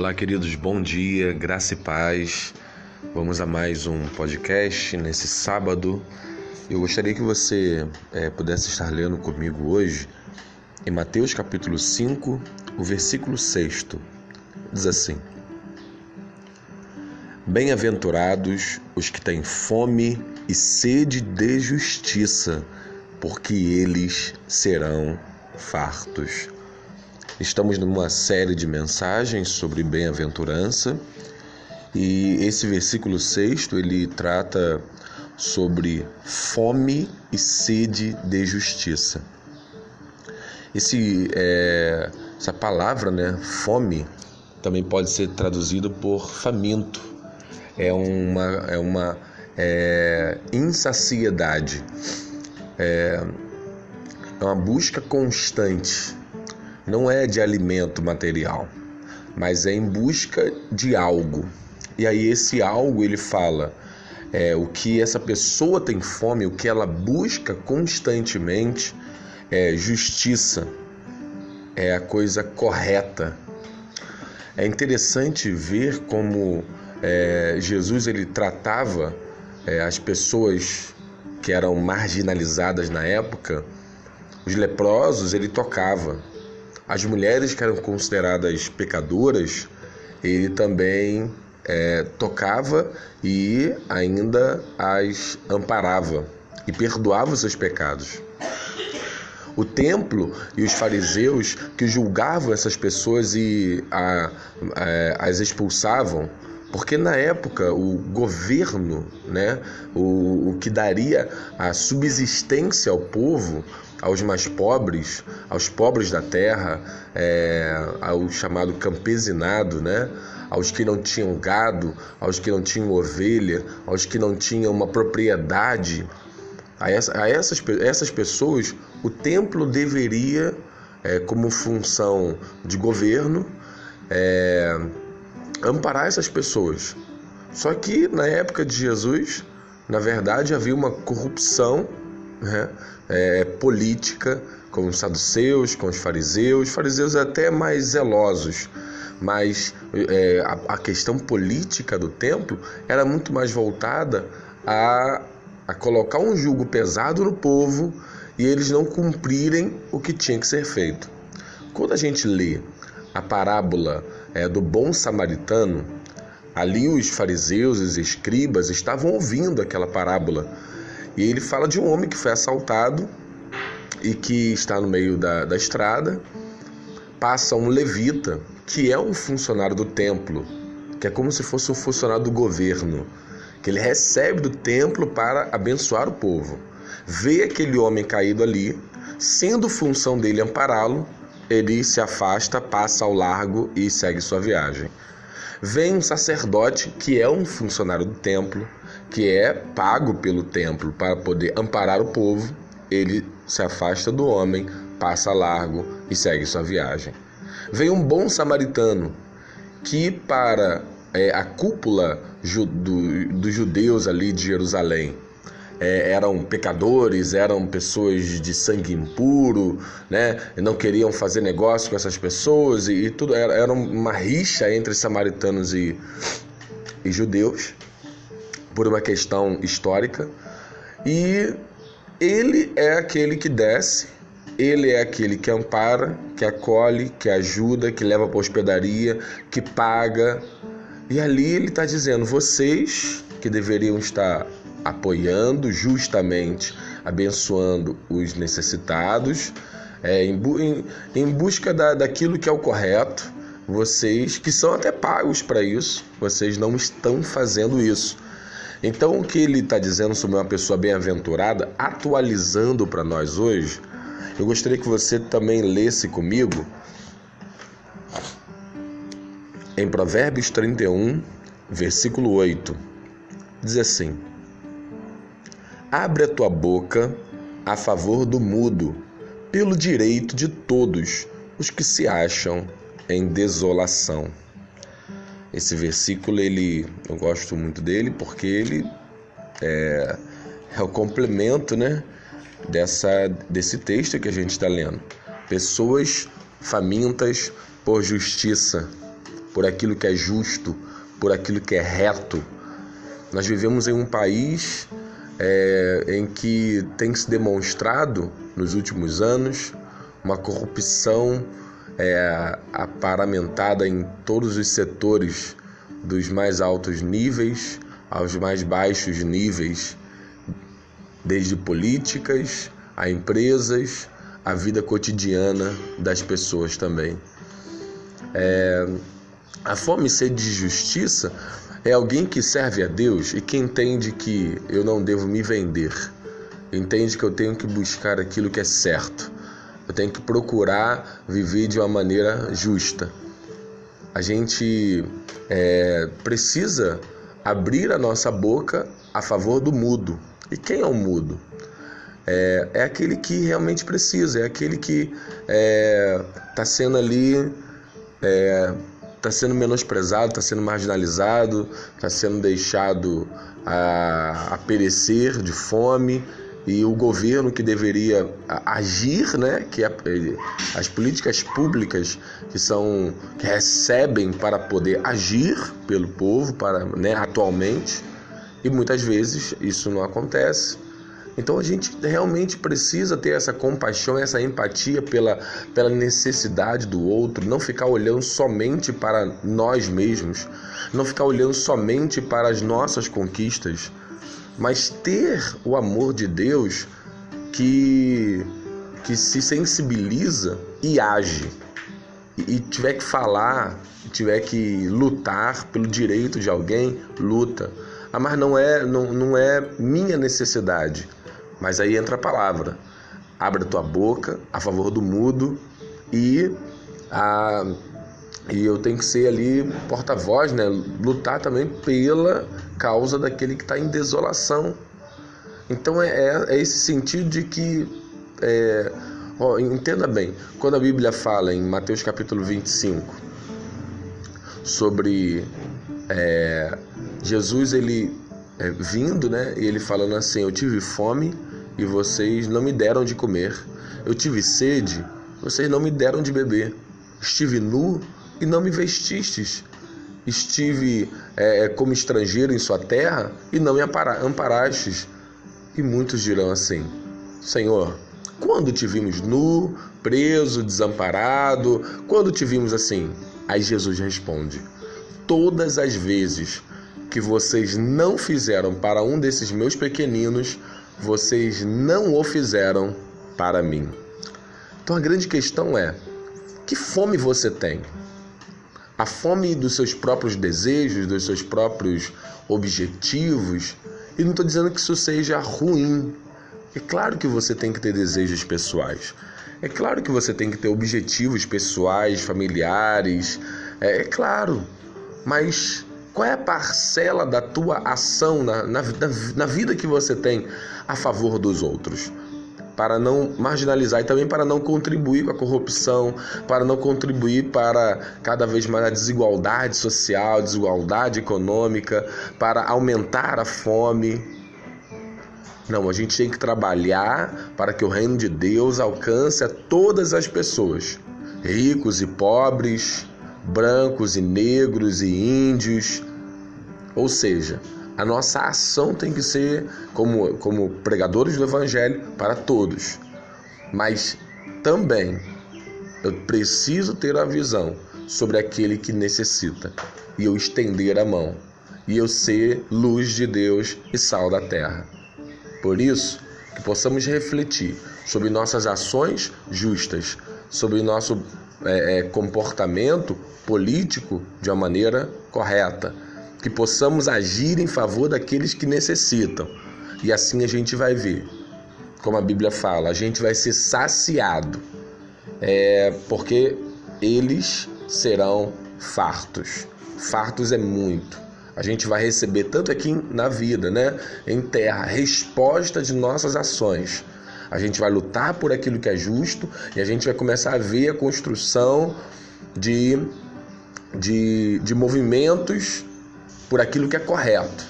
Olá, queridos, bom dia, graça e paz. Vamos a mais um podcast nesse sábado. Eu gostaria que você é, pudesse estar lendo comigo hoje em Mateus capítulo 5, o versículo 6. Diz assim: Bem-aventurados os que têm fome e sede de justiça, porque eles serão fartos. Estamos numa série de mensagens sobre bem-aventurança e esse versículo sexto ele trata sobre fome e sede de justiça. Esse, é, essa palavra, né, fome, também pode ser traduzido por faminto. É uma, é uma é, insaciedade. É, é uma busca constante não é de alimento material, mas é em busca de algo. E aí esse algo ele fala é, o que essa pessoa tem fome, o que ela busca constantemente é justiça, é a coisa correta. É interessante ver como é, Jesus ele tratava é, as pessoas que eram marginalizadas na época, os leprosos ele tocava, as mulheres que eram consideradas pecadoras, ele também é, tocava e ainda as amparava e perdoava os seus pecados. O templo e os fariseus que julgavam essas pessoas e a, a, as expulsavam, porque na época o governo, né, o, o que daria a subsistência ao povo, aos mais pobres, aos pobres da terra, é, ao chamado campesinado, né? aos que não tinham gado, aos que não tinham ovelha, aos que não tinham uma propriedade. A, essa, a essas, essas pessoas, o templo deveria, é, como função de governo, é, amparar essas pessoas. Só que na época de Jesus, na verdade, havia uma corrupção né, é, política com os saduceus, com os fariseus, fariseus até mais zelosos, mas é, a, a, questão política do templo era muito mais voltada a, a colocar um jugo pesado no povo e eles não cumprirem o que tinha que ser feito. Quando a gente lê a parábola é, do bom samaritano, ali os fariseus os escribas estavam ouvindo aquela parábola e ele fala de um homem que foi assaltado e que está no meio da, da estrada. Passa um levita, que é um funcionário do templo, que é como se fosse um funcionário do governo, que ele recebe do templo para abençoar o povo. Vê aquele homem caído ali, sendo função dele ampará-lo, ele se afasta, passa ao largo e segue sua viagem. Vem um sacerdote que é um funcionário do templo, que é pago pelo templo para poder amparar o povo, ele se afasta do homem, passa largo e segue sua viagem. Vem um bom samaritano que, para é, a cúpula ju, do, dos judeus ali de Jerusalém, é, eram pecadores, eram pessoas de sangue impuro, né? não queriam fazer negócio com essas pessoas e, e tudo era, era uma rixa entre samaritanos e, e judeus por uma questão histórica. E ele é aquele que desce, ele é aquele que ampara, que acolhe, que ajuda, que leva para hospedaria, que paga. E ali ele está dizendo: vocês que deveriam estar apoiando justamente, abençoando os necessitados, é, em, em, em busca da, daquilo que é o correto, vocês que são até pagos para isso, vocês não estão fazendo isso. Então, o que ele está dizendo sobre uma pessoa bem-aventurada, atualizando para nós hoje, eu gostaria que você também lesse comigo em Provérbios 31, versículo 8. Diz assim: Abre a tua boca a favor do mudo, pelo direito de todos os que se acham em desolação. Esse versículo ele eu gosto muito dele porque ele é, é o complemento, né, dessa desse texto que a gente está lendo. Pessoas famintas por justiça, por aquilo que é justo, por aquilo que é reto. Nós vivemos em um país é, em que tem se demonstrado nos últimos anos uma corrupção é, aparamentada em todos os setores, dos mais altos níveis aos mais baixos níveis, desde políticas a empresas, a vida cotidiana das pessoas também. É, a fome e sede de justiça é alguém que serve a Deus e que entende que eu não devo me vender, entende que eu tenho que buscar aquilo que é certo, eu tenho que procurar viver de uma maneira justa. A gente é, precisa abrir a nossa boca a favor do mudo. E quem é o mudo? É, é aquele que realmente precisa, é aquele que está é, tá sendo ali, está é, tá sendo menosprezado, está sendo marginalizado, está sendo deixado a, a perecer de fome e o governo que deveria agir, né, que é, as políticas públicas que são que recebem para poder agir pelo povo, para, né, atualmente, e muitas vezes isso não acontece. Então a gente realmente precisa ter essa compaixão, essa empatia pela, pela necessidade do outro, não ficar olhando somente para nós mesmos, não ficar olhando somente para as nossas conquistas, mas ter o amor de Deus que, que se sensibiliza e age. E, tiver que falar, tiver que lutar pelo direito de alguém, luta. Ah, mas não é, não, não é minha necessidade mas aí entra a palavra. Abre a tua boca a favor do mudo e a e eu tenho que ser ali porta-voz, né? Lutar também pela causa daquele que está em desolação. Então é, é, é, esse sentido de que é, ó, entenda bem, quando a Bíblia fala em Mateus capítulo 25 sobre é, Jesus ele é, vindo, né? E ele falando assim: Eu tive fome e vocês não me deram de comer. Eu tive sede, vocês não me deram de beber. Estive nu e não me vestistes. Estive é, é como estrangeiro em sua terra e não me amparastes. E muitos dirão assim: Senhor, quando te vimos nu, preso, desamparado? Quando te vimos assim? Aí Jesus responde: Todas as vezes que vocês não fizeram para um desses meus pequeninos, vocês não o fizeram para mim. Então a grande questão é: que fome você tem? A fome dos seus próprios desejos, dos seus próprios objetivos? E não estou dizendo que isso seja ruim. É claro que você tem que ter desejos pessoais. É claro que você tem que ter objetivos pessoais, familiares. É, é claro. Mas qual é a parcela da tua ação na, na, na vida que você tem a favor dos outros? Para não marginalizar e também para não contribuir com a corrupção, para não contribuir para cada vez mais a desigualdade social, desigualdade econômica, para aumentar a fome. Não, a gente tem que trabalhar para que o reino de Deus alcance a todas as pessoas, ricos e pobres, brancos e negros e índios. Ou seja, a nossa ação tem que ser como, como pregadores do Evangelho para todos. Mas também eu preciso ter a visão sobre aquele que necessita e eu estender a mão e eu ser luz de Deus e sal da terra. Por isso, que possamos refletir sobre nossas ações justas, sobre nosso é, é, comportamento político de uma maneira correta, que possamos agir em favor daqueles que necessitam. E assim a gente vai ver, como a Bíblia fala, a gente vai ser saciado, é, porque eles serão fartos. Fartos é muito. A gente vai receber tanto aqui na vida, né, em terra, resposta de nossas ações. A gente vai lutar por aquilo que é justo e a gente vai começar a ver a construção de, de, de movimentos por aquilo que é correto.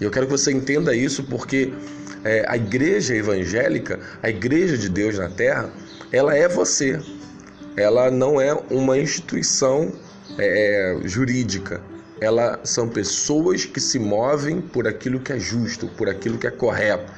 E eu quero que você entenda isso porque é, a igreja evangélica, a igreja de Deus na terra, ela é você. Ela não é uma instituição é, jurídica. Ela são pessoas que se movem por aquilo que é justo, por aquilo que é correto.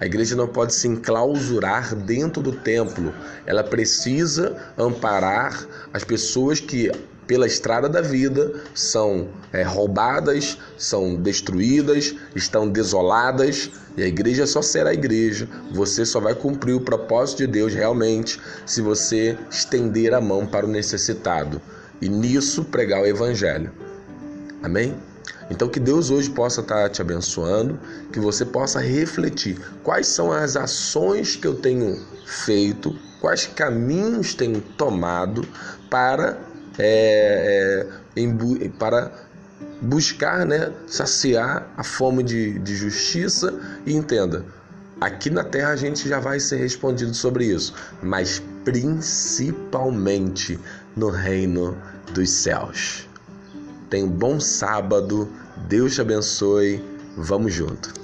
A igreja não pode se enclausurar dentro do templo. Ela precisa amparar as pessoas que pela estrada da vida são é, roubadas, são destruídas, estão desoladas, e a igreja só será igreja. Você só vai cumprir o propósito de Deus realmente se você estender a mão para o necessitado e nisso pregar o evangelho. Amém? Então que Deus hoje possa estar te abençoando, que você possa refletir quais são as ações que eu tenho feito, quais caminhos tenho tomado para é, é, para buscar né, saciar a fome de, de justiça e entenda, aqui na terra a gente já vai ser respondido sobre isso, mas principalmente no reino dos céus. Tenha um bom sábado, Deus te abençoe, vamos junto.